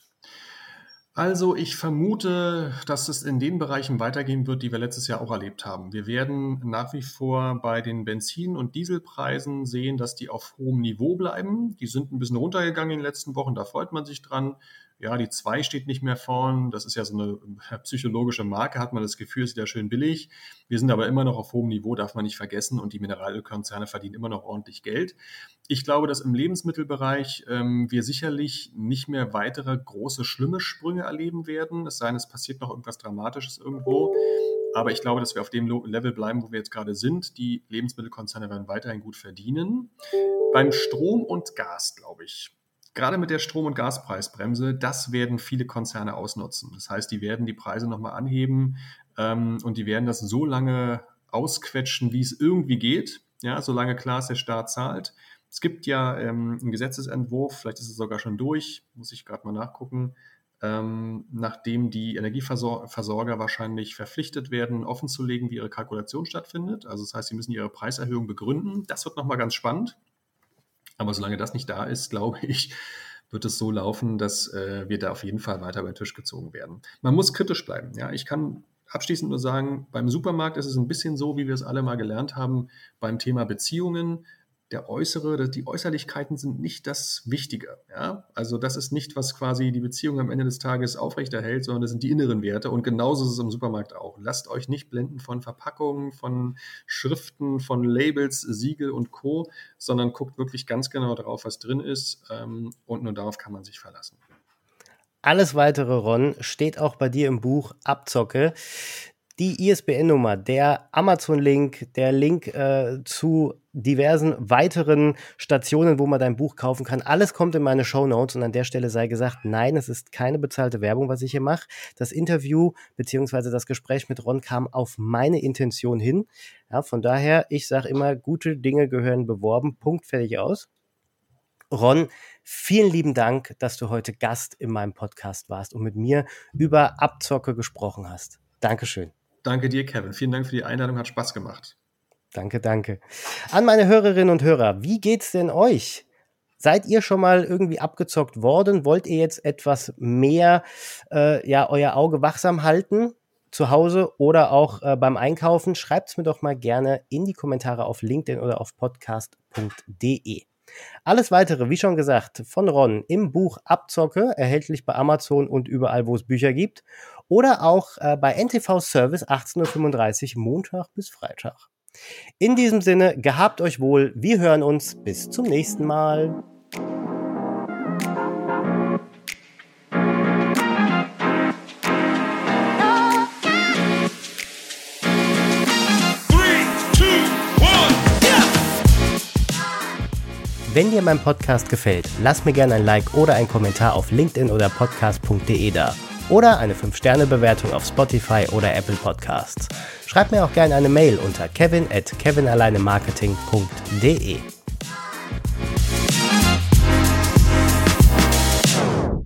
Also ich vermute, dass es in den Bereichen weitergehen wird, die wir letztes Jahr auch erlebt haben. Wir werden nach wie vor bei den Benzin- und Dieselpreisen sehen, dass die auf hohem Niveau bleiben. Die sind ein bisschen runtergegangen in den letzten Wochen, da freut man sich dran ja, die 2 steht nicht mehr vorn. Das ist ja so eine äh, psychologische Marke, hat man das Gefühl, ist ja schön billig. Wir sind aber immer noch auf hohem Niveau, darf man nicht vergessen. Und die Mineralölkonzerne verdienen immer noch ordentlich Geld. Ich glaube, dass im Lebensmittelbereich ähm, wir sicherlich nicht mehr weitere große, schlimme Sprünge erleben werden. Es sei denn, es passiert noch irgendwas Dramatisches irgendwo. Aber ich glaube, dass wir auf dem Level bleiben, wo wir jetzt gerade sind. Die Lebensmittelkonzerne werden weiterhin gut verdienen. Beim Strom und Gas, glaube ich, gerade mit der Strom- und Gaspreisbremse, das werden viele Konzerne ausnutzen. Das heißt, die werden die Preise nochmal anheben ähm, und die werden das so lange ausquetschen, wie es irgendwie geht, ja, solange klar ist, der Staat zahlt. Es gibt ja ähm, einen Gesetzesentwurf, vielleicht ist es sogar schon durch, muss ich gerade mal nachgucken, ähm, nachdem die Energieversorger wahrscheinlich verpflichtet werden, offenzulegen, wie ihre Kalkulation stattfindet. Also das heißt, sie müssen ihre Preiserhöhung begründen. Das wird nochmal ganz spannend. Aber solange das nicht da ist, glaube ich, wird es so laufen, dass äh, wir da auf jeden Fall weiter über den Tisch gezogen werden. Man muss kritisch bleiben. Ja, ich kann abschließend nur sagen, beim Supermarkt ist es ein bisschen so, wie wir es alle mal gelernt haben, beim Thema Beziehungen der äußere, die Äußerlichkeiten sind nicht das Wichtige. Ja? Also das ist nicht, was quasi die Beziehung am Ende des Tages aufrechterhält, sondern das sind die inneren Werte. Und genauso ist es im Supermarkt auch. Lasst euch nicht blenden von Verpackungen, von Schriften, von Labels, Siegel und Co., sondern guckt wirklich ganz genau darauf, was drin ist. Ähm, und nur darauf kann man sich verlassen. Alles weitere, Ron, steht auch bei dir im Buch Abzocke. Die ISBN-Nummer, der Amazon-Link, der Link äh, zu diversen weiteren Stationen, wo man dein Buch kaufen kann. Alles kommt in meine Show Notes und an der Stelle sei gesagt, nein, es ist keine bezahlte Werbung, was ich hier mache. Das Interview beziehungsweise das Gespräch mit Ron kam auf meine Intention hin. Ja, von daher, ich sage immer, gute Dinge gehören beworben. Punkt, fertig aus. Ron, vielen lieben Dank, dass du heute Gast in meinem Podcast warst und mit mir über Abzocke gesprochen hast. Dankeschön. Danke dir, Kevin. Vielen Dank für die Einladung, hat Spaß gemacht. Danke, danke. An meine Hörerinnen und Hörer, wie geht's denn euch? Seid ihr schon mal irgendwie abgezockt worden? Wollt ihr jetzt etwas mehr äh, ja, euer Auge wachsam halten? Zu Hause oder auch äh, beim Einkaufen? Schreibt es mir doch mal gerne in die Kommentare auf LinkedIn oder auf podcast.de. Alles weitere, wie schon gesagt, von Ron im Buch Abzocke, erhältlich bei Amazon und überall, wo es Bücher gibt. Oder auch äh, bei NTV Service 18.35 Uhr Montag bis Freitag. In diesem Sinne, gehabt euch wohl. Wir hören uns. Bis zum nächsten Mal. Wenn dir mein Podcast gefällt, lass mir gerne ein Like oder einen Kommentar auf LinkedIn oder podcast.de da oder eine 5-Sterne-Bewertung auf Spotify oder Apple Podcasts. Schreib mir auch gerne eine Mail unter kevin at kevinalleinemarketing.de.